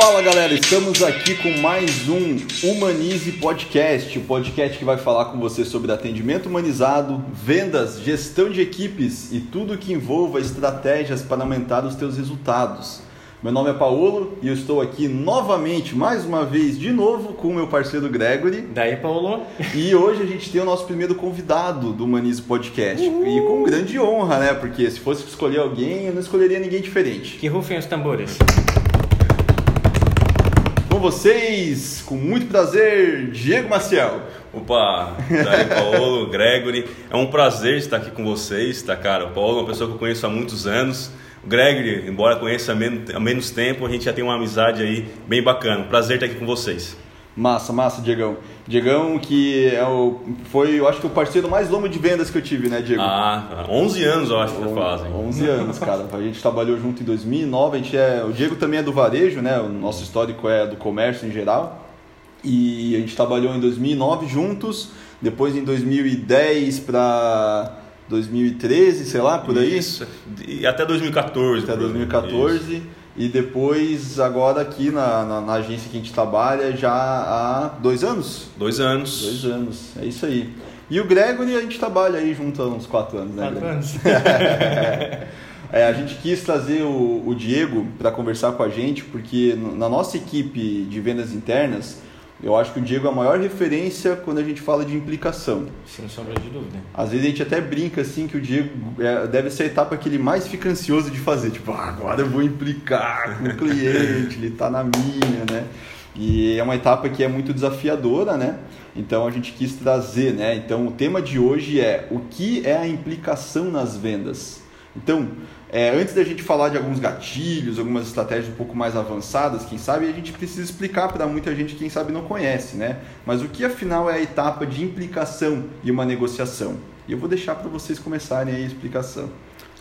Fala galera, estamos aqui com mais um Humanize Podcast, o podcast que vai falar com você sobre atendimento humanizado, vendas, gestão de equipes e tudo que envolva estratégias para aumentar os teus resultados. Meu nome é Paulo e eu estou aqui novamente, mais uma vez, de novo, com o meu parceiro Gregory. Daí, Paulo. E hoje a gente tem o nosso primeiro convidado do Humanize Podcast. Uhul. E com grande honra, né? Porque se fosse escolher alguém, eu não escolheria ninguém diferente. Que rufem os tambores. Com vocês, com muito prazer, Diego Maciel. Opa, daí Paulo, Gregory. É um prazer estar aqui com vocês, tá, cara? O Paulo é uma pessoa que eu conheço há muitos anos. O Gregory, embora conheça há menos, há menos tempo, a gente já tem uma amizade aí bem bacana. Prazer estar aqui com vocês. Massa, massa, Diegão. Diegão, que é o, foi, eu acho que o parceiro mais longo de vendas que eu tive, né, Diego? Ah, 11 anos eu acho que fazem. 11 anos, cara. A gente trabalhou junto em 2009. A gente é, o Diego também é do varejo, né? O nosso histórico é do comércio em geral. E a gente trabalhou em 2009 juntos. Depois em 2010 para 2013, sei lá, por aí. Isso, e até 2014. Até 2014. Isso. E depois, agora aqui na, na, na, agência que a gente trabalha, já há dois anos? Dois anos. Dois anos, é isso aí. E o Gregory, a gente trabalha aí junto há uns quatro anos, né? Quatro anos. é, a gente quis trazer o, o Diego para conversar com a gente, porque na nossa equipe de vendas internas, eu acho que o Diego é a maior referência quando a gente fala de implicação. Sem sombra de dúvida. Às vezes a gente até brinca assim que o Diego é, deve ser a etapa que ele mais fica ansioso de fazer. Tipo, ah, agora eu vou implicar com o cliente, ele está na minha, né? E é uma etapa que é muito desafiadora, né? Então a gente quis trazer, né? Então o tema de hoje é o que é a implicação nas vendas. Então, é, antes da gente falar de alguns gatilhos, algumas estratégias um pouco mais avançadas, quem sabe, a gente precisa explicar para muita gente, quem sabe não conhece, né? Mas o que afinal é a etapa de implicação e uma negociação? E eu vou deixar para vocês começarem a explicação.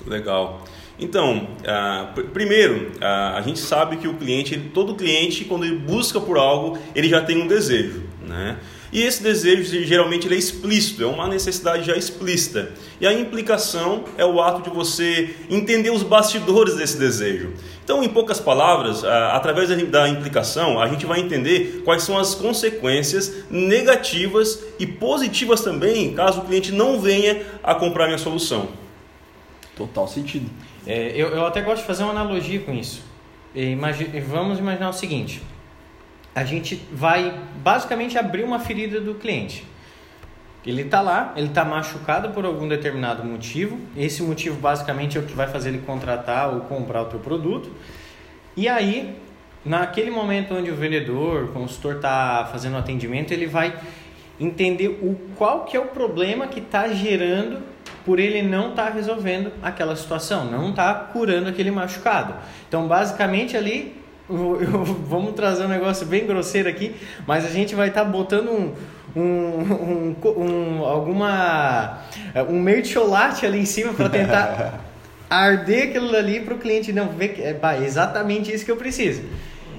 Legal. Então, uh, primeiro, uh, a gente sabe que o cliente, todo cliente, quando ele busca por algo, ele já tem um desejo, né? E esse desejo geralmente ele é explícito, é uma necessidade já explícita. E a implicação é o ato de você entender os bastidores desse desejo. Então, em poucas palavras, através da implicação, a gente vai entender quais são as consequências negativas e positivas também, caso o cliente não venha a comprar minha solução. Total sentido. É, eu, eu até gosto de fazer uma analogia com isso. Imagine, vamos imaginar o seguinte: a gente vai basicamente abrir uma ferida do cliente. Ele está lá, ele está machucado por algum determinado motivo. Esse motivo basicamente é o que vai fazer ele contratar ou comprar o teu produto. E aí, naquele momento onde o vendedor, o consultor está fazendo atendimento, ele vai entender o qual que é o problema que está gerando por ele não estar tá resolvendo aquela situação, não está curando aquele machucado. Então, basicamente ali vamos trazer um negócio bem grosseiro aqui, mas a gente vai estar tá botando um, um, um, um, alguma um mertiolate ali em cima para tentar arder aquilo ali para o cliente não ver que é, é exatamente isso que eu preciso.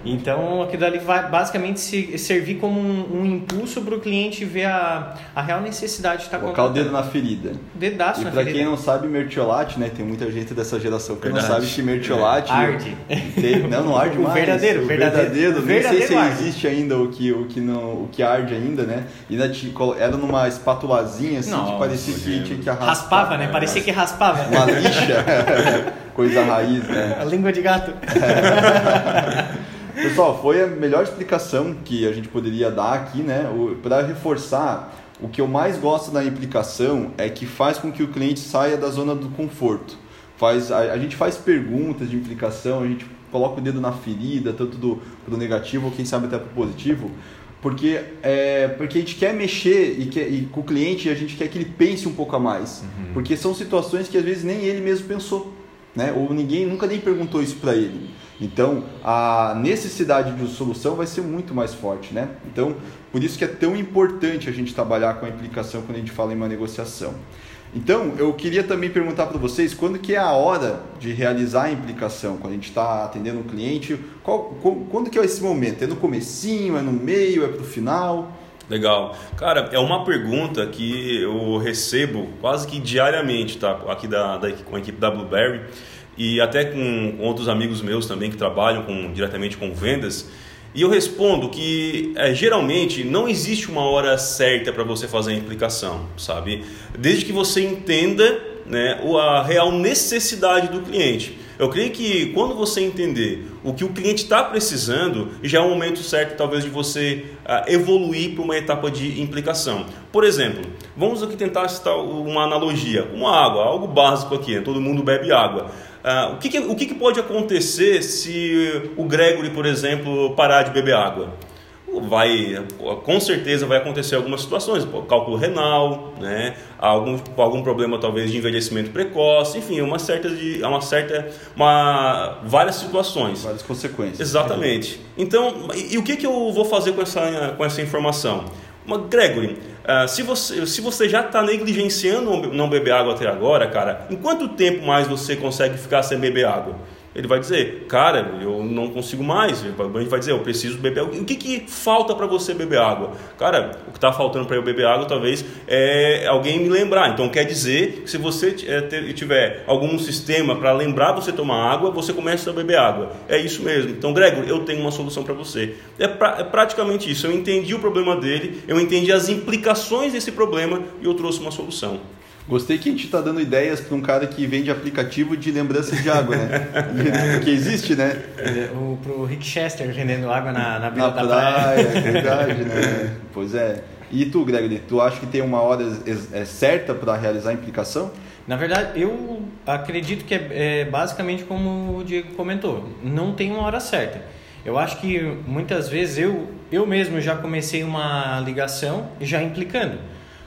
Então, aquilo ali vai basicamente se, servir como um, um impulso para o cliente ver a, a real necessidade de estar Colocar o dedo na ferida. Dedaço e na ferida. E para quem não sabe, mertiolate, né? Tem muita gente dessa geração que Verdade. não sabe que mertiolate... É. Arde. Tem, não, não arde o mais. Verdadeiro, o verdadeiro. verdadeiro. Nem sei se arde. existe ainda o que, o, que não, o que arde ainda, né? E era numa espatulazinha, assim, Nossa, que parecia que tinha que arrastar. Raspava, né? Parecia que raspava. Uma lixa. Coisa raiz, né? A língua de gato. Pessoal, foi a melhor explicação que a gente poderia dar aqui, né? Para reforçar, o que eu mais gosto da implicação é que faz com que o cliente saia da zona do conforto. Faz, a, a gente faz perguntas de implicação, a gente coloca o dedo na ferida, tanto do pro negativo ou quem sabe até pro positivo, porque, é, porque a gente quer mexer e, quer, e com o cliente a gente quer que ele pense um pouco a mais. Uhum. Porque são situações que às vezes nem ele mesmo pensou, né? Ou ninguém nunca nem perguntou isso para ele. Então, a necessidade de solução vai ser muito mais forte, né? Então, por isso que é tão importante a gente trabalhar com a implicação quando a gente fala em uma negociação. Então, eu queria também perguntar para vocês quando que é a hora de realizar a implicação, quando a gente está atendendo um cliente, qual, quando que é esse momento? É no comecinho, é no meio, é para o final? Legal. Cara, é uma pergunta que eu recebo quase que diariamente, tá? Aqui da, da com a equipe da Blueberry. E até com outros amigos meus também que trabalham com, diretamente com vendas. E eu respondo que é, geralmente não existe uma hora certa para você fazer a implicação, sabe? Desde que você entenda né, a real necessidade do cliente. Eu creio que quando você entender o que o cliente está precisando, já é o momento certo, talvez, de você uh, evoluir para uma etapa de implicação. Por exemplo, vamos aqui tentar citar uma analogia: uma água, algo básico aqui, né? todo mundo bebe água. Uh, o que, que o que, que pode acontecer se o Gregory, por exemplo, parar de beber água? vai com certeza vai acontecer algumas situações, cálculo renal, né, algum, algum problema talvez de envelhecimento precoce, enfim, uma certa de uma certa uma várias situações, várias consequências. Exatamente. Então, e, e o que que eu vou fazer com essa com essa informação? Uma Gregory, uh, se você se você já está negligenciando não beber água até agora, cara, em quanto tempo mais você consegue ficar sem beber água? Ele vai dizer, cara, eu não consigo mais. Ele vai dizer, eu preciso beber. O que, que falta para você beber água? Cara, o que está faltando para eu beber água talvez é alguém me lembrar. Então quer dizer que se você é, tiver algum sistema para lembrar você tomar água, você começa a beber água. É isso mesmo. Então, Gregor, eu tenho uma solução para você. É, pra, é praticamente isso. Eu entendi o problema dele, eu entendi as implicações desse problema e eu trouxe uma solução. Gostei que a gente está dando ideias para um cara que vende aplicativo de lembrança de água, né? que existe, né? O, pro Rick Chester vendendo água na, na beira na da praia. É verdade, né? Pois é. E tu, Gregory, tu acha que tem uma hora é certa para realizar a implicação? Na verdade, eu acredito que é, é basicamente como o Diego comentou, não tem uma hora certa. Eu acho que muitas vezes eu, eu mesmo já comecei uma ligação já implicando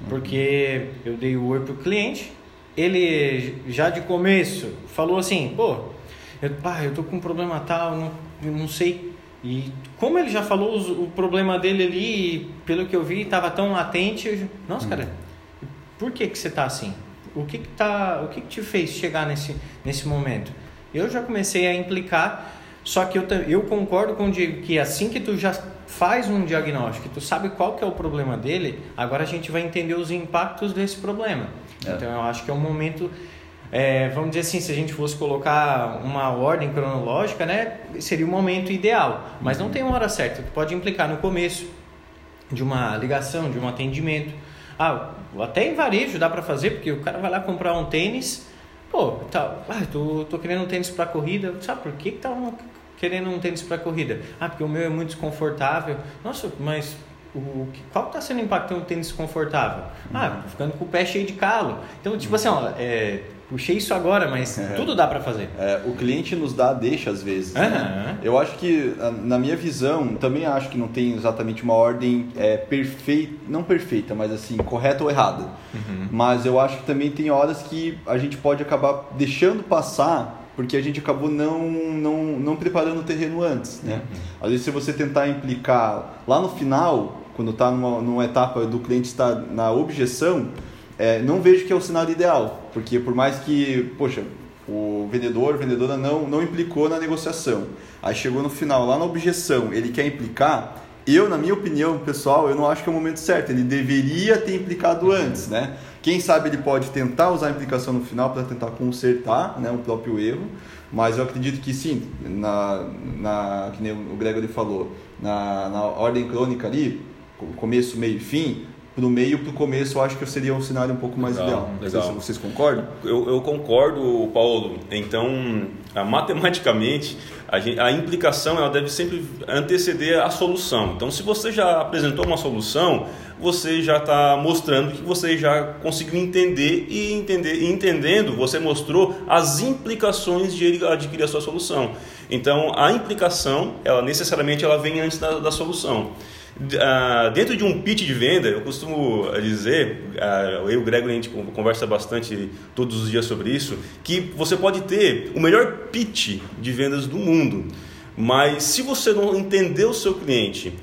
porque eu dei o oi pro cliente, ele já de começo falou assim, pô, eu, pá, eu tô com um problema tal, não, eu não sei. E como ele já falou o, o problema dele ali, pelo que eu vi, estava tão latente, eu, nossa, cara, por que que você tá assim? O que que tá, o que que te fez chegar nesse nesse momento? Eu já comecei a implicar, só que eu, eu concordo com o Diego que assim que tu já faz um diagnóstico, tu sabe qual que é o problema dele, agora a gente vai entender os impactos desse problema. É. Então eu acho que é um momento, é, vamos dizer assim, se a gente fosse colocar uma ordem cronológica, né, seria o momento ideal. Mas uhum. não tem uma hora certa. Tu pode implicar no começo de uma ligação, de um atendimento. Ah, até em varejo dá para fazer, porque o cara vai lá comprar um tênis. Pô, tá, ah, tô, tô querendo um tênis para corrida. Sabe por que, que tá querendo um tênis para corrida? Ah, porque o meu é muito desconfortável. Nossa, mas o, qual está sendo o impacto no tênis desconfortável? Ah, ficando com o pé cheio de calo. Então, tipo assim, ó, é, puxei isso agora, mas é. tudo dá para fazer. É, o cliente nos dá deixa às vezes. Uhum. Né? Eu acho que, na minha visão, também acho que não tem exatamente uma ordem é, perfeita, não perfeita, mas assim, correta ou errada. Uhum. Mas eu acho que também tem horas que a gente pode acabar deixando passar porque a gente acabou não, não, não preparando o terreno antes, né? Uhum. Às vezes, se você tentar implicar lá no final, quando está numa, numa etapa do cliente estar na objeção, é, não vejo que é o cenário ideal, porque por mais que, poxa, o vendedor, vendedora não, não implicou na negociação, aí chegou no final, lá na objeção, ele quer implicar, eu, na minha opinião, pessoal, eu não acho que é o momento certo. Ele deveria ter implicado antes, né? Quem sabe ele pode tentar usar a implicação no final para tentar consertar né, o próprio erro, mas eu acredito que sim, na, na, que nem o Gregory falou, na, na ordem crônica ali, começo, meio e fim, para o meio para o começo eu acho que seria um cenário um pouco mais legal, ideal. Legal. Se vocês concordam? Eu, eu, concordo, Paulo. Então, matematicamente, a, gente, a, implicação ela deve sempre anteceder a solução. Então, se você já apresentou uma solução, você já está mostrando que você já conseguiu entender e entender, e entendendo, você mostrou as implicações de ele adquirir a sua solução. Então, a implicação, ela necessariamente ela vem antes da, da solução. Uh, dentro de um pitch de venda, eu costumo dizer, uh, eu e o Gregor a gente conversa bastante todos os dias sobre isso, que você pode ter o melhor pitch de vendas do mundo, mas se você não entender o seu cliente,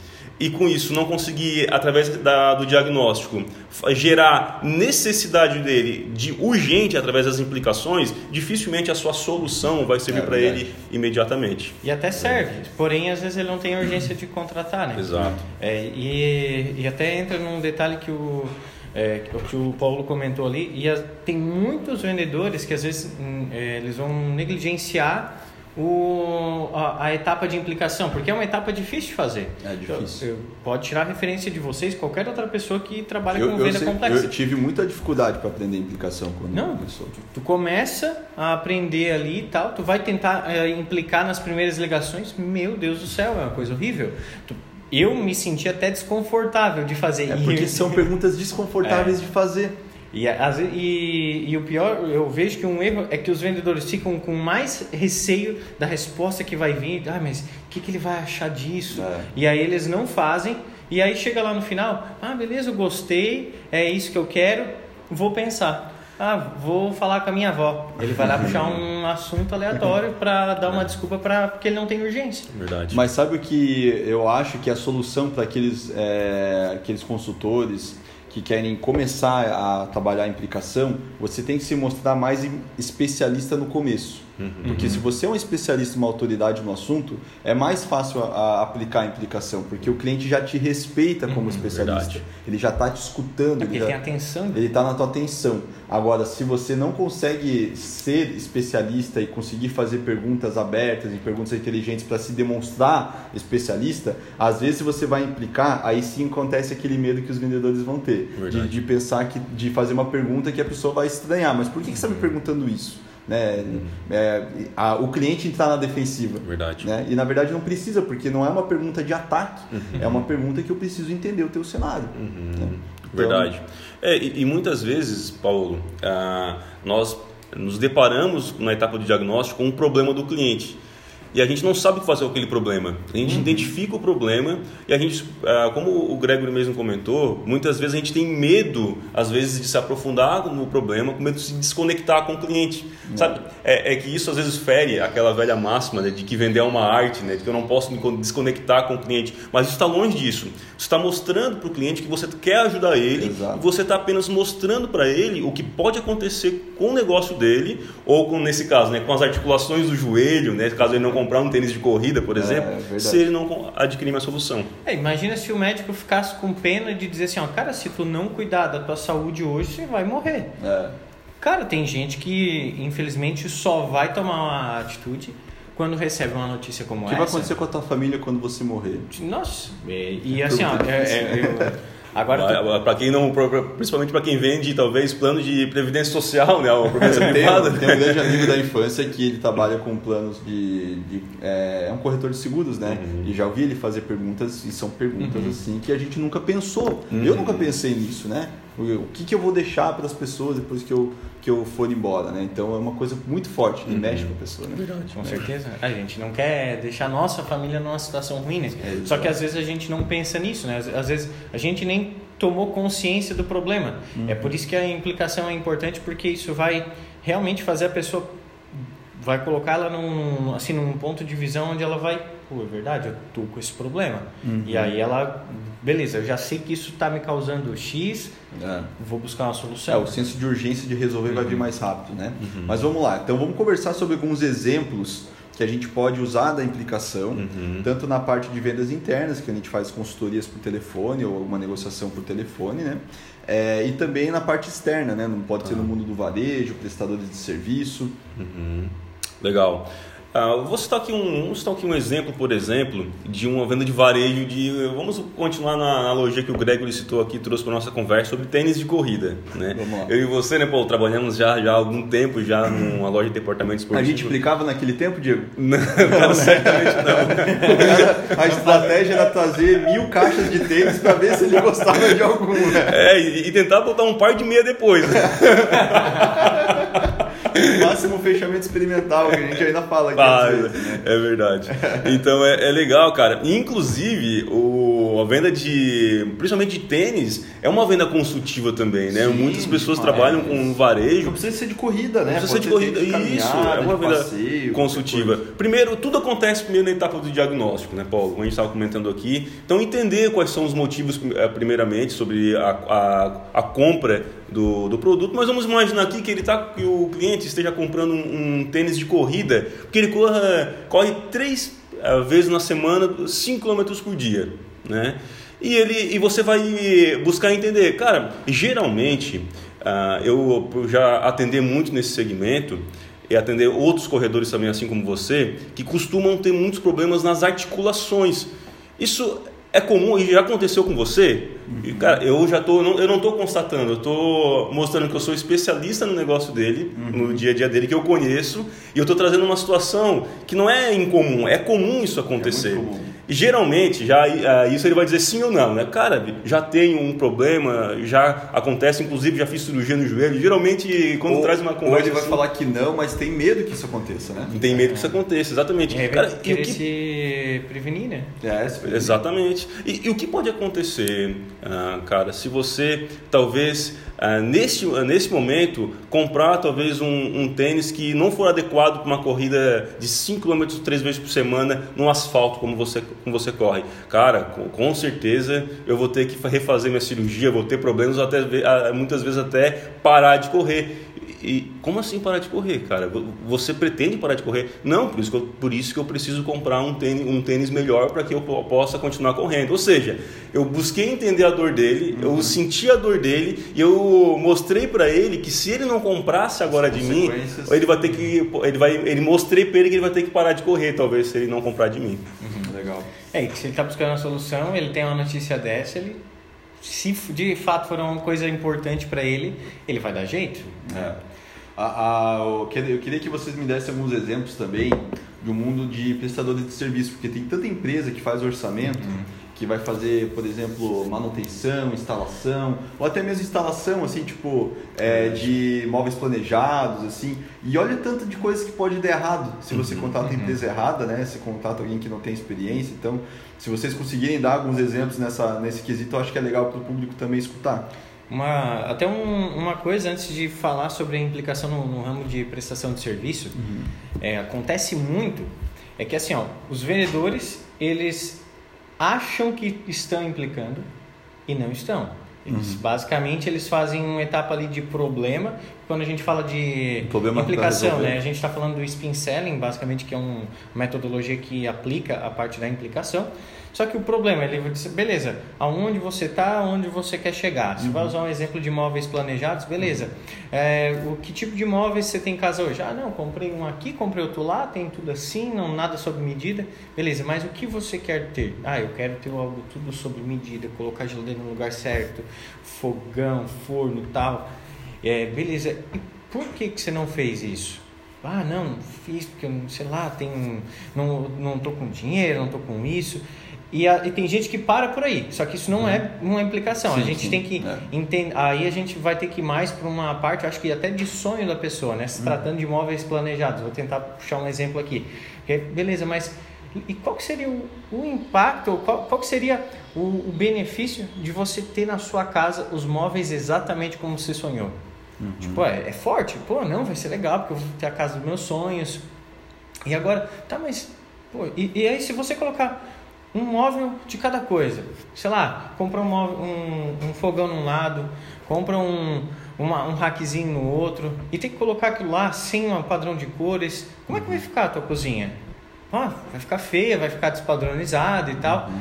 e com isso não conseguir, através da, do diagnóstico, gerar necessidade dele de urgente através das implicações, dificilmente a sua solução vai servir é para ele imediatamente. E até serve, porém às vezes ele não tem urgência de contratar, né? Exato. É, e, e até entra num detalhe que o é, que o Paulo comentou ali, e a, tem muitos vendedores que às vezes hum, é, eles vão negligenciar o, a, a, etapa de implicação, porque é uma etapa difícil de fazer. É difícil. Eu, eu, pode tirar referência de vocês, qualquer outra pessoa que trabalha eu, com venda sei, complexa. Eu tive muita dificuldade para aprender implicação quando Não, começou. Tu, tu, começa a aprender ali e tal, tu vai tentar é, implicar nas primeiras ligações, meu Deus do céu, é uma coisa horrível. Tu, eu me senti até desconfortável de fazer. É porque são perguntas desconfortáveis é. de fazer. E, e, e, o pior, eu vejo que um erro é que os vendedores ficam com mais receio da resposta que vai vir. Ah, mas o que, que ele vai achar disso? É. E aí eles não fazem. E aí chega lá no final, ah, beleza, eu gostei, é isso que eu quero, vou pensar. Ah, vou falar com a minha avó. Ele vai lá puxar um assunto aleatório para dar uma desculpa para porque ele não tem urgência. Verdade. Mas sabe o que eu acho que é a solução para aqueles, é, aqueles consultores que querem começar a trabalhar a implicação, você tem que se mostrar mais especialista no começo. Uhum. Porque se você é um especialista, uma autoridade no assunto, é mais fácil a, a aplicar a implicação, porque o cliente já te respeita como uhum, especialista. Verdade. Ele já está te escutando. É ele, já, tem atenção. Ele está na tua atenção. Agora, se você não consegue ser especialista e conseguir fazer perguntas abertas e perguntas inteligentes para se demonstrar especialista, às vezes você vai implicar, aí sim acontece aquele medo que os vendedores vão ter. De, de, pensar que, de fazer uma pergunta que a pessoa vai estranhar. Mas por que, que você está me perguntando isso? Né? É, a, o cliente está na defensiva. Verdade. Né? E na verdade não precisa, porque não é uma pergunta de ataque, uhum. é uma pergunta que eu preciso entender o teu cenário. Uhum. Né? Então, verdade. É, e, e, muitas vezes, Paulo, ah, nós nos deparamos na etapa do diagnóstico com um problema do cliente e a gente não sabe fazer aquele problema. A gente uhum. identifica o problema e a gente, ah, como o Gregory mesmo comentou, muitas vezes a gente tem medo, às vezes, de se aprofundar no problema, com medo de se desconectar com o cliente. Uhum. Sabe? É, é, que isso às vezes fere aquela velha máxima né, de que vender é uma arte, né, de que eu não posso me desconectar com o cliente. Mas isso está longe disso. Você está mostrando para o cliente que você quer ajudar ele Exato. e você está apenas mostrando para ele o que pode acontecer com o negócio dele ou, com, nesse caso, né, com as articulações do joelho, né, caso ele não comprar um tênis de corrida, por é, exemplo, é, se ele não adquirir uma solução. É, imagina se o médico ficasse com pena de dizer assim, ó, cara, se tu não cuidar da tua saúde hoje, você vai morrer. É. Cara, tem gente que infelizmente só vai tomar uma atitude quando recebe uma notícia como essa. O que vai acontecer com a tua família quando você morrer? Nossa, e, e assim, ó, é, é, eu, Agora, para quem não, principalmente para quem vende talvez plano de previdência social, né, ou previdência tem, privada. Tem um grande amigo da infância que ele trabalha com planos de, de é, é, um corretor de seguros, né? Uhum. E já ouvi ele fazer perguntas e são perguntas uhum. assim que a gente nunca pensou. Uhum. Eu nunca pensei nisso, né? O que, que eu vou deixar para as pessoas depois que eu, que eu for embora, né? Então é uma coisa muito forte que uhum. mexe com a pessoa, né? Verdade. Com certeza. A gente não quer deixar a nossa família numa situação ruim, né? É, Só que às vezes a gente não pensa nisso, né? Às vezes a gente nem tomou consciência do problema. Uhum. É por isso que a implicação é importante, porque isso vai realmente fazer a pessoa vai colocar ela num, assim, num ponto de visão onde ela vai, pô, é verdade, eu tô com esse problema. Uhum. E aí ela, beleza, eu já sei que isso está me causando X, é. vou buscar uma solução. É, o senso de urgência de resolver uhum. vai vir uhum. mais rápido, né? Uhum. Mas vamos lá, então vamos conversar sobre alguns exemplos que a gente pode usar da implicação, uhum. tanto na parte de vendas internas, que a gente faz consultorias por telefone ou alguma negociação por telefone, né? É, e também na parte externa, né? Não pode ser no mundo do varejo, prestadores de serviço. Uhum. Legal. Uh, vou citar aqui um, vou citar aqui um exemplo, por exemplo, de uma venda de varejo de. Vamos continuar na analogia que o Gregory citou aqui, trouxe para nossa conversa sobre tênis de corrida. Né? Eu e você, né, Paulo, trabalhamos já, já há algum tempo já numa loja de departamentos esportivo. A gente aplicava naquele tempo, Diego? Não, não certamente não. a estratégia era trazer mil caixas de tênis para ver se ele gostava de algum. Né? É, e, e tentar botar um par de meia depois. Máximo fechamento experimental, que a gente ainda fala aqui. Ah, vezes, né? É verdade. Então é, é, legal, cara. Inclusive, o, a venda de. Principalmente de tênis, é uma venda consultiva também, né? Sim, Muitas pessoas trabalham é, com varejo. Não precisa ser de corrida, né? Não precisa ser de corrida. Isso, é uma venda passeio, consultiva. Primeiro, tudo acontece primeiro na etapa do diagnóstico, né, Paulo? Como a gente estava comentando aqui. Então, entender quais são os motivos, eh, primeiramente, sobre a, a, a compra do, do produto, mas vamos imaginar aqui que ele tá, que o cliente esteja comprando um, um tênis de corrida, porque ele corra, corre três uh, vezes na semana, 5 km por dia. Né? E, ele, e você vai buscar entender. Cara, geralmente, uh, eu já atendi muito nesse segmento e atender outros corredores também, assim como você, que costumam ter muitos problemas nas articulações. Isso é comum e já aconteceu com você? Uhum. Cara, eu já tô, eu não estou constatando, eu estou mostrando que eu sou especialista no negócio dele, uhum. no dia a dia dele, que eu conheço, e eu estou trazendo uma situação que não é incomum, é comum isso acontecer. É comum. E geralmente, já uh, isso ele vai dizer sim ou não, né? Cara, já tenho um problema, já acontece, inclusive já fiz cirurgia no joelho. Geralmente, quando ou, traz uma conversa. Ou ele vai assim, falar que não, mas tem medo que isso aconteça, né? Tem medo que isso aconteça, exatamente. É, Cara, querer que... se prevenir, né? É, se prevenir. Exatamente. E, e, o que pode acontecer, uh, cara, se você talvez ah, nesse, nesse momento, comprar talvez um, um, tênis que não for adequado para uma corrida de 5 km três vezes por semana no asfalto, como você, como você corre. Cara, com, com certeza eu vou ter que refazer minha cirurgia, vou ter problemas, até, ah, muitas vezes até parar de correr. E como assim parar de correr, cara? Você pretende parar de correr? Não, por isso que eu, por isso que eu preciso comprar um tênis, um tênis melhor para que eu possa continuar correndo. Ou seja, eu busquei entender a dor dele, uhum. eu senti a dor dele e eu mostrei para ele que se ele não comprasse agora de mim, ele vai ter que ele vai ele mostrei para ele que ele vai ter que parar de correr, talvez se ele não comprar de mim. Uhum, legal. É, que se ele está buscando a solução, ele tem uma notícia dessa, ele se de fato for uma coisa importante para ele, ele vai dar jeito. É. A, a, eu queria que vocês me dessem alguns exemplos também do mundo de prestadores de serviço, porque tem tanta empresa que faz orçamento, uhum. que vai fazer, por exemplo, manutenção, instalação, ou até mesmo instalação, assim, tipo, é, de móveis planejados, assim, e olha tanto de coisas que pode dar errado se você uhum. contata a uhum. empresa errada, né? Se contata alguém que não tem experiência, então, se vocês conseguirem dar alguns exemplos nessa, nesse quesito, eu acho que é legal para o público também escutar. Uma, até um, uma coisa antes de falar sobre a implicação no, no ramo de prestação de serviço, uhum. é, acontece muito, é que assim, ó, os vendedores, eles acham que estão implicando e não estão. Eles, uhum. Basicamente, eles fazem uma etapa ali de problema. Quando a gente fala de um implicação, né? a gente está falando do spin selling, basicamente, que é uma metodologia que aplica a parte da implicação. Só que o problema, ele vai dizer, beleza, aonde você está, aonde você quer chegar. Se uhum. vai usar um exemplo de móveis planejados, beleza. É, o que tipo de móveis você tem em casa hoje? Ah, não, comprei um aqui, comprei outro lá, tem tudo assim, não nada sob medida. Beleza, mas o que você quer ter? Ah, eu quero ter algo tudo sob medida, colocar a geladeira no lugar certo, fogão, forno, tal. É, beleza. E por que que você não fez isso? Ah, não, não fiz porque, sei lá, tem, não, não tô com dinheiro, não tô com isso. E, a, e, tem gente que para por aí, só que isso não é uhum. uma implicação. Sim, a gente sim, tem que é. entender. Aí a gente vai ter que ir mais para uma parte, acho que até de sonho da pessoa, né? Se hum. tratando de imóveis planejados. Vou tentar puxar um exemplo aqui. Beleza, mas e qual que seria o, o impacto, qual, qual que seria o, o, benefício de você ter na sua casa os móveis exatamente como você sonhou? Uhum. Tipo, é, é forte? Pô, não, vai ser legal, porque eu vou ter a casa dos meus sonhos. E agora, tá, mas. Pô, e, e aí se você colocar um móvel de cada coisa. Sei lá, compra um, móvel, um, um fogão num lado, compra um, uma, um rackzinho no outro e tem que colocar aquilo lá sem um padrão de cores. Como é que vai ficar a tua cozinha? Ah, vai ficar feia, vai ficar despadronizada e tal. Uhum.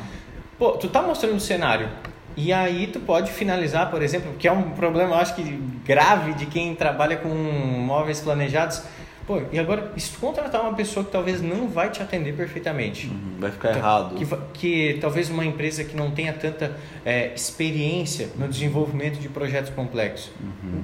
Pô, tu tá mostrando o cenário. E aí tu pode finalizar, por exemplo, que é um problema, eu acho que grave de quem trabalha com móveis planejados Pô, e agora, se tu contratar uma pessoa que talvez não vai te atender perfeitamente? Uhum, vai ficar então, errado. Que, que, talvez uma empresa que não tenha tanta é, experiência no desenvolvimento de projetos complexos. Uhum.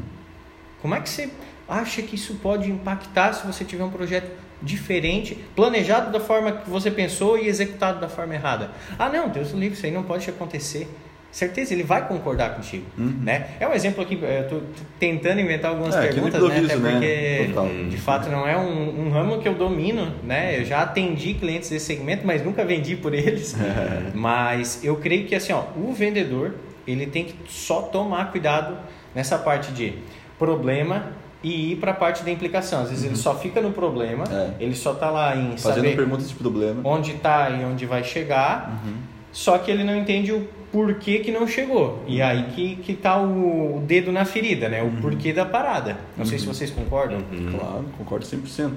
Como é que você acha que isso pode impactar se você tiver um projeto diferente, planejado da forma que você pensou e executado da forma errada? Ah, não, Deus livre, isso aí não pode acontecer certeza ele vai concordar contigo, uhum. né? É um exemplo aqui, eu tô tentando inventar algumas é, perguntas, né? Até né? porque né? de fato não é um, um, ramo que eu domino, né? Eu já atendi clientes desse segmento, mas nunca vendi por eles. mas eu creio que assim, ó, o vendedor ele tem que só tomar cuidado nessa parte de problema e ir para a parte da implicação. Às vezes uhum. ele só fica no problema, é. ele só está lá em fazendo perguntas de problema, onde está e onde vai chegar. Uhum só que ele não entende o porquê que não chegou. E aí que, que tá o dedo na ferida, né? O Uhum. porquê da parada. Não sei se vocês concordam. Claro, concordo 100%.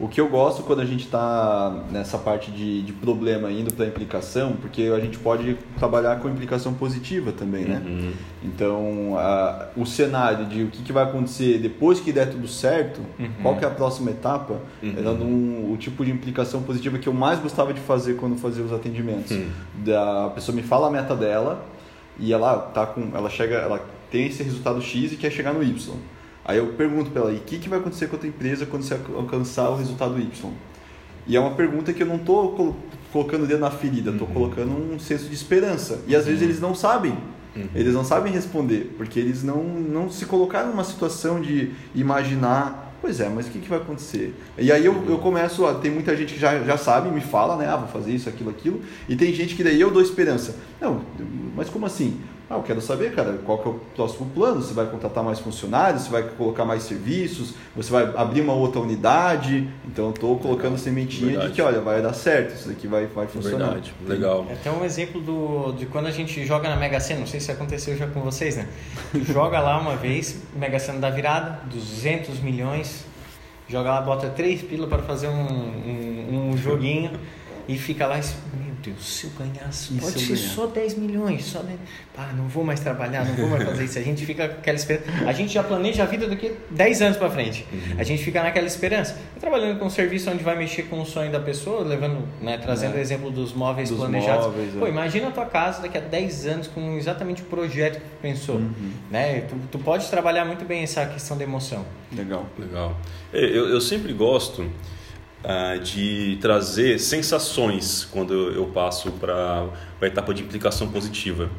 O que eu gosto quando a gente está nessa parte de, de problema indo para implicação, porque a gente pode trabalhar com implicação positiva também, né? Uhum. Então, a- o cenário de o que, que vai acontecer depois que der tudo certo, qual que é a próxima etapa, era num, o tipo de implicação positiva que eu mais gostava de fazer quando fazia os atendimentos. Da a pessoa me fala a meta dela e ela tá com, ela chega, ela tem esse resultado X e quer chegar no Y. Aí eu pergunto para ela, e o que, que vai acontecer com a tua empresa quando você alcançar o resultado Y? E é uma pergunta que eu não estou colocando o dedo na ferida, estou colocando um senso de esperança. E às vezes eles não sabem. Eles não sabem responder, porque eles não, não se colocaram numa situação de imaginar, pois é, mas o que, que vai acontecer? E aí eu, eu começo a. Tem muita gente que já, já sabe, me fala, né? Ah, vou fazer isso, aquilo, aquilo. E tem gente que daí eu dou esperança. Não, mas como assim? Ah, eu quero saber, cara, qual que é o próximo plano? Você vai contratar mais funcionários? Você vai colocar mais serviços? Você vai abrir uma outra unidade? Então eu estou colocando sementinha de Verdade. que, olha, vai dar certo, isso daqui vai, vai funcionar. Verdade, legal. É até um exemplo do, de quando a gente joga na Mega Sena, não sei se aconteceu já com vocês, né? Joga lá uma vez, Mega Sena da virada, 200 milhões, joga lá, bota 3 pila para fazer um, um, um joguinho e fica lá, e, meu Deus, se eu ganhasse, E pode se ser ganhar? só 10 milhões, só 10... Pá, não vou mais trabalhar, não vou mais fazer isso. A gente fica com aquela esperança. A gente já planeja a vida daqui 10 anos para frente. A gente fica naquela esperança. Eu trabalhando com um serviço onde vai mexer com o sonho da pessoa, levando, né, trazendo É. o exemplo dos móveis Dos planejados. móveis, é. Pô, imagina a tua casa daqui a 10 anos com exatamente o projeto que tu pensou. Uhum. Né? Tu, tu pode trabalhar muito bem essa questão da emoção. Legal. Legal. É, Eu, eu sempre gosto ah, de trazer sensações quando eu, eu passo para a etapa de implicação positiva.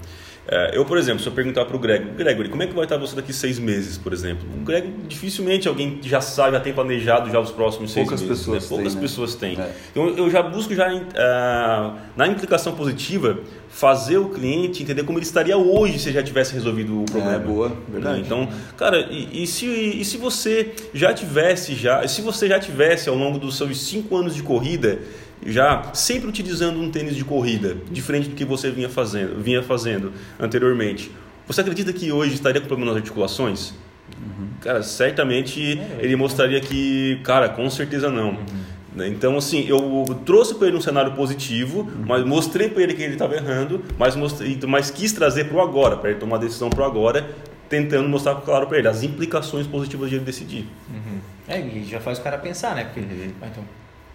É, eu, por exemplo, se eu perguntar para o Greg, Gregory, como é que vai estar você daqui seis meses, por exemplo? O Greg, dificilmente alguém já sabe, já tem planejado já os próximos seis Poucas meses. pessoas né? Poucas né? pessoas têm. É. Então eu já busco já ah, na implicação positiva fazer o cliente entender como ele estaria hoje se já tivesse resolvido o problema. É, boa, verdade. Então, cara, e, e se, e se você já tivesse já, se você já tivesse ao longo dos seus cinco anos de corrida já sempre utilizando um tênis de corrida, diferente do que você vinha fazendo, vinha fazendo anteriormente, você acredita que hoje estaria com problema nas articulações? Cara, certamente ele mostraria que, cara, com certeza não. Né? Então, assim, eu trouxe para ele um cenário positivo, mas mostrei para ele que ele estava errando, mas, mostrei, mas quis trazer para o agora, para ele tomar a decisão para o agora, tentando mostrar claro para ele as implicações positivas de ele decidir. É, e já faz o cara pensar, né? Porque, Uhum. então,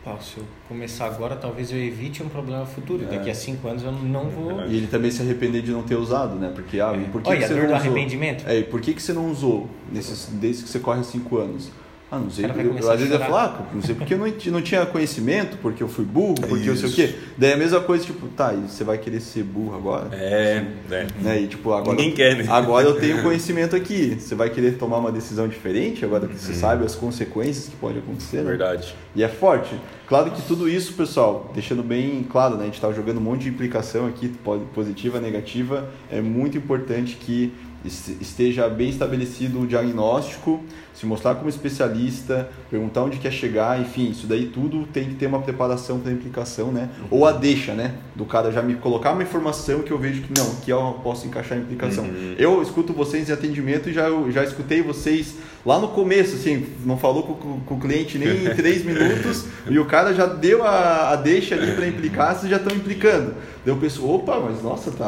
pá, se eu começar agora, talvez eu evite um problema futuro. Daqui a 5 anos eu não vou. É E ele também se arrepender de não ter usado, né? Porque, ah, e por que, Olha, que a você dor não do usou? arrependimento. É, e por que, que você não usou nesses, desde que você corre há 5 anos? Ah, não sei. Eu, às vezes chorar. falo, ah, não sei porque eu não, não tinha conhecimento, porque eu fui burro, porque eu sei o quê. Daí é a mesma coisa, tipo, tá, e você vai querer ser burro agora? É, é. Né? E tipo, agora. Ninguém quer, né? Agora eu tenho conhecimento aqui. Você vai querer tomar uma decisão diferente, agora que você sabe as consequências que pode acontecer. né? Verdade. E é forte. Claro que tudo isso, pessoal, deixando bem claro, né? A gente está jogando um monte de implicação aqui, pode- positiva, negativa. É muito importante que esteja bem estabelecido o diagnóstico, se mostrar como especialista, perguntar onde quer chegar, enfim, isso daí tudo tem que ter uma preparação para implicação, né? Ou a deixa, né? Do cara já me colocar uma informação que eu vejo que não, que eu posso encaixar em implicação. Eu escuto vocês em atendimento e já, já escutei vocês lá no começo, assim, não falou com, com- o cliente nem em três minutos e o cara já deu a, a deixa ali para implicar, vocês já estão implicando. Daí eu penso, opa, mas nossa, tá,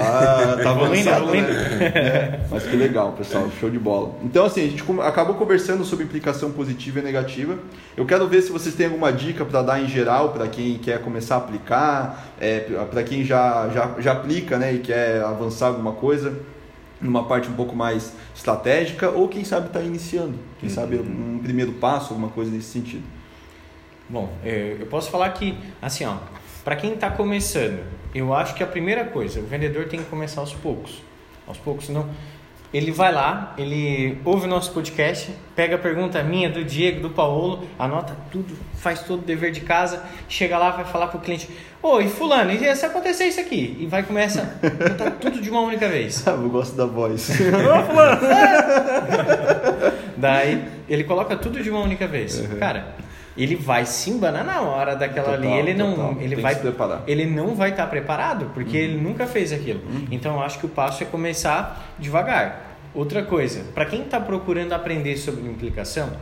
tá avançado, né? É, mas que legal, pessoal, show de bola. Então, assim, a gente acabou conversando sobre implicação positiva e negativa. Eu quero ver se vocês têm alguma dica para dar em geral para quem quer começar a aplicar, é, para quem já, já, já aplica né, e quer avançar alguma coisa numa parte um pouco mais estratégica, ou quem sabe está iniciando, quem sabe um primeiro passo, alguma coisa nesse sentido. Bom, é, eu posso falar que, assim, ó, para quem está começando, eu acho que a primeira coisa, o vendedor tem que começar aos poucos. Aos poucos, senão ele vai lá, ele ouve o nosso podcast, pega a pergunta minha, do Diego, do Paulo, anota tudo, faz todo o dever de casa, chega lá, vai falar pro cliente, oi, fulano, e se acontecer isso aqui? E vai começa a contar tudo de uma única vez. Ah, eu gosto da voz. Daí ele coloca tudo de uma única vez. Cara, ele vai se embanar na hora daquela Total, ali. Ele não, total. ele Tem vai, ele não vai estar preparado porque Uhum. ele nunca fez aquilo. Então eu acho que o passo é começar devagar. Outra coisa, para quem está procurando aprender sobre implicação,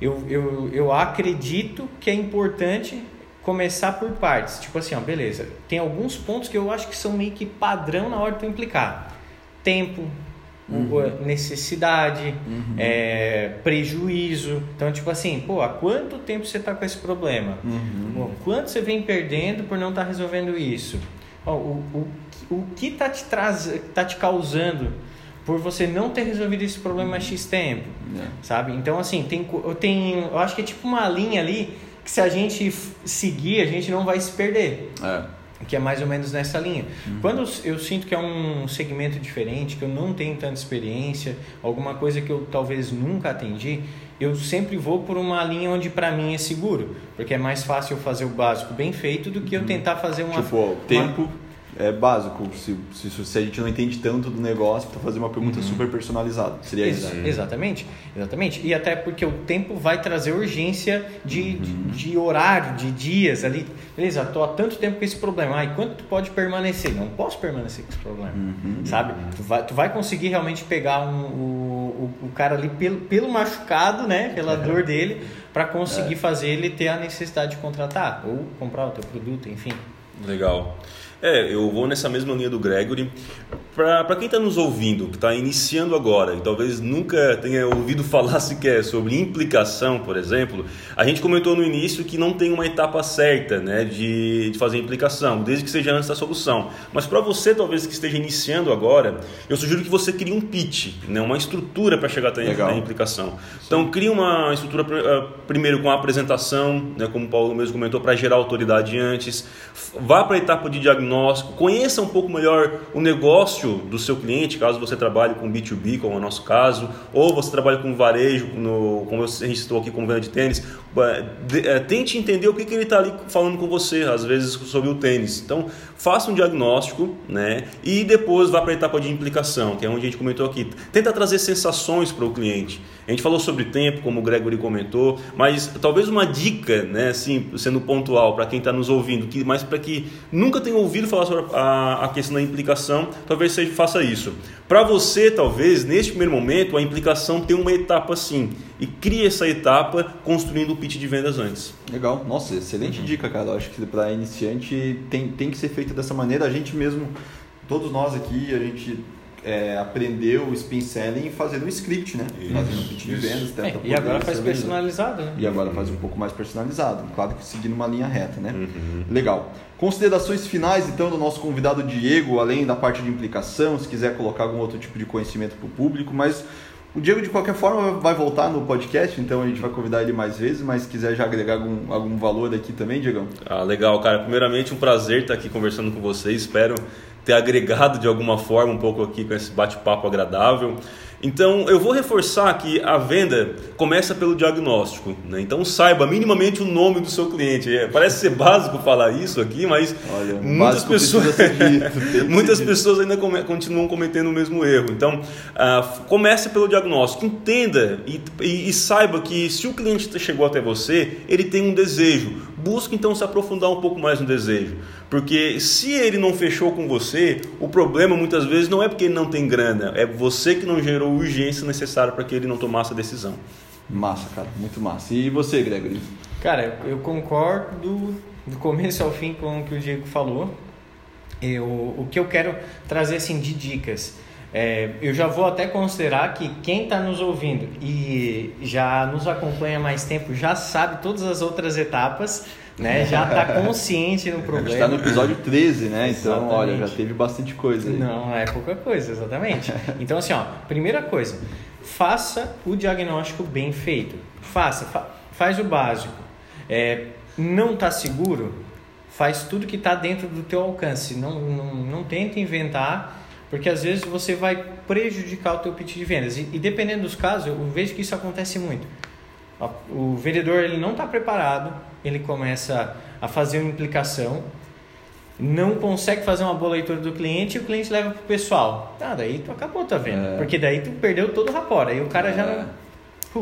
eu, eu, eu acredito que é importante começar por partes. Tipo assim, ó, beleza. Tem alguns pontos que eu acho que são meio que padrão na hora de tu implicar. Tempo, a necessidade, é, prejuízo. Então, tipo assim, pô, há quanto tempo você está com esse problema? Bom, quanto você vem perdendo por não estar resolvendo isso? Ó, o, o, o que está te, traz, tá te causando por você não ter resolvido esse problema há X tempo? É. sabe? Então, assim, tem, co- eu acho que é tipo uma linha ali que se a gente seguir, a gente não vai se perder. É. Que é mais ou menos nessa linha. Quando eu sinto que é um segmento diferente, que eu não tenho tanta experiência, alguma coisa que eu talvez nunca atendi, eu sempre vou por uma linha onde para mim é seguro, porque é mais fácil eu fazer o básico bem feito do que eu tentar fazer uma Tipo, ó, uma- tempo é básico. Se, se, se a gente não entende tanto do negócio, para fazer uma pergunta super personalizada. Seria Ex- isso. Exatamente, exatamente. E até porque o tempo vai trazer urgência de, de, de horário, de dias ali. Beleza, tô há tanto tempo com esse problema. Ai, quanto tu pode permanecer? Não posso permanecer com esse problema. Sabe? Tu vai, tu vai conseguir realmente pegar um, o, o, o cara ali pelo, pelo machucado, né? Pela dor dele, para conseguir fazer ele ter a necessidade de contratar ou comprar o teu produto, enfim. Legal. É, eu vou nessa mesma linha do Gregory. Para quem está nos ouvindo, que está iniciando agora e talvez nunca tenha ouvido falar sequer sobre implicação, por exemplo, a gente comentou no início que não tem uma etapa certa né, de, de fazer implicação, desde que seja antes da solução. Mas para você, talvez que esteja iniciando agora, eu sugiro que você crie um pitch, né, uma estrutura para chegar até a implicação. Então, crie uma estrutura eh, primeiro com a apresentação, né, como o Paulo mesmo comentou, para gerar autoridade antes. Vá para a etapa de diagnóstico, conheça um pouco melhor o negócio do seu cliente, caso você trabalhe com B2B, como é o nosso caso, ou você trabalhe com varejo, no, como a gente citou aqui, com venda de tênis. Eh, tente entender o que, que ele está ali falando com você, às vezes sobre o tênis. Então, faça um diagnóstico né, e depois vá para a etapa de implicação, que é onde a gente comentou aqui. Tenta trazer sensações para o cliente. A gente falou sobre tempo, como o Gregory comentou, mas talvez uma dica, né, assim, sendo pontual para quem está nos ouvindo, que, mas para que nunca tenha ouvido falar sobre a, a questão da implicação, talvez seja, faça isso. Para você, talvez, neste primeiro momento, a implicação tem uma etapa sim, e crie essa etapa construindo o pitch de vendas antes. Legal, nossa, excelente dica, cara. Eu acho que para iniciante tem, tem que ser feito dessa maneira. A gente mesmo, todos nós aqui, a gente é, aprendeu o spin selling fazendo um script, né? Isso, Fazendo um pitch de vendas, É, e agora faz personalizado, né? E agora faz um pouco mais personalizado, claro que seguindo uma linha reta, né? Uhum. Legal. Considerações finais, então, do nosso convidado Diego, além da parte de implicação, se quiser colocar algum outro tipo de conhecimento para o público, mas o Diego, de qualquer forma, vai voltar no podcast, então a gente vai convidar ele mais vezes, mas se quiser já agregar algum, algum valor aqui também, Diegão. Ah, legal, cara. Primeiramente, um prazer estar aqui conversando com vocês. Espero ter agregado de alguma forma um pouco aqui com esse bate-papo agradável. Então, eu vou reforçar que a venda começa pelo diagnóstico. Né? Então, saiba minimamente o nome do seu cliente. É, parece ser básico falar isso aqui, mas Olha, muitas pessoas, dito, muitas pessoas ainda come- continuam cometendo o mesmo erro. Então, f- comece pelo diagnóstico. Entenda e, e- e saiba que se o cliente chegou até você, ele tem um desejo. Busque então se aprofundar um pouco mais no desejo. Porque se ele não fechou com você, o problema muitas vezes não é porque ele não tem grana, é você que não gerou a urgência necessária para que ele não tomasse a decisão. Massa, cara, muito massa. E você, Gregory? Cara, eu concordo do começo ao fim com o que o Diego falou. Eu, o que eu quero trazer assim de dicas, é, eu já vou até considerar que quem está nos ouvindo e já nos acompanha há mais tempo já sabe todas as outras etapas, né? Já está consciente no A gente problema. está no episódio 13, né? Então, Exatamente. olha, já teve bastante coisa aí. Não é pouca coisa, exatamente. Então, assim, ó, primeira coisa, faça o diagnóstico bem feito. Faça, fa- faz o básico. É, não está seguro? Faz tudo que está dentro do teu alcance. Não, não, não tenta inventar, porque às vezes você vai prejudicar o teu pitch de vendas. E, e dependendo dos casos, eu vejo que isso acontece muito. O vendedor ele não está preparado, ele começa a fazer uma implicação, não consegue fazer uma boa leitura do cliente e o cliente leva pro pessoal. Ah, daí tu acabou tua venda. É. Porque daí tu perdeu todo o rapport. Aí o cara já É. não.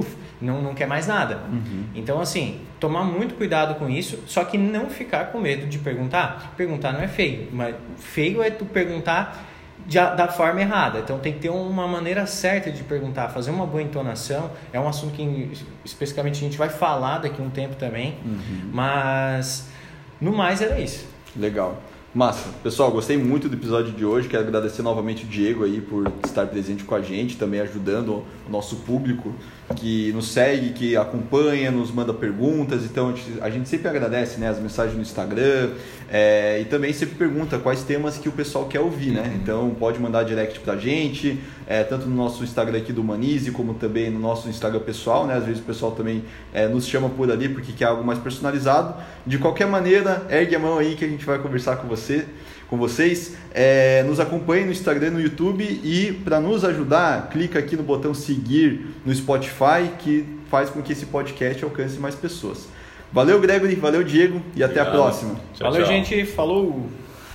Uf. não, não quer mais nada. Uhum. Então, assim, tomar muito cuidado com isso, só que não ficar com medo de perguntar. Perguntar não é feio, mas feio é tu perguntar de, da forma errada. Então, tem que ter uma maneira certa de perguntar, fazer uma boa entonação. É um assunto que especificamente a gente vai falar daqui a um tempo também, Uhum. mas no mais era isso. Legal. Massa. Pessoal, gostei muito do episódio de hoje. Quero agradecer novamente o Diego aí por estar presente com a gente, também ajudando o nosso público que nos segue, que acompanha, nos manda perguntas. Então a gente, a gente sempre agradece né, as mensagens no Instagram é, e também sempre pergunta quais temas que o pessoal quer ouvir, né? Então pode mandar direct pra gente, é, tanto no nosso Instagram aqui do Manize, como também no nosso Instagram pessoal, né? Às vezes o pessoal também é, nos chama por ali porque quer algo mais personalizado. De qualquer maneira, ergue a mão aí que a gente vai conversar com você, com vocês. É, nos acompanhe no Instagram, no YouTube e para nos ajudar, clica aqui no botão seguir no Spotify que faz com que esse podcast alcance mais pessoas. Valeu, Gregory, valeu, Diego e até a Obrigado. próxima. Tchau, Valeu, tchau. gente. Falou!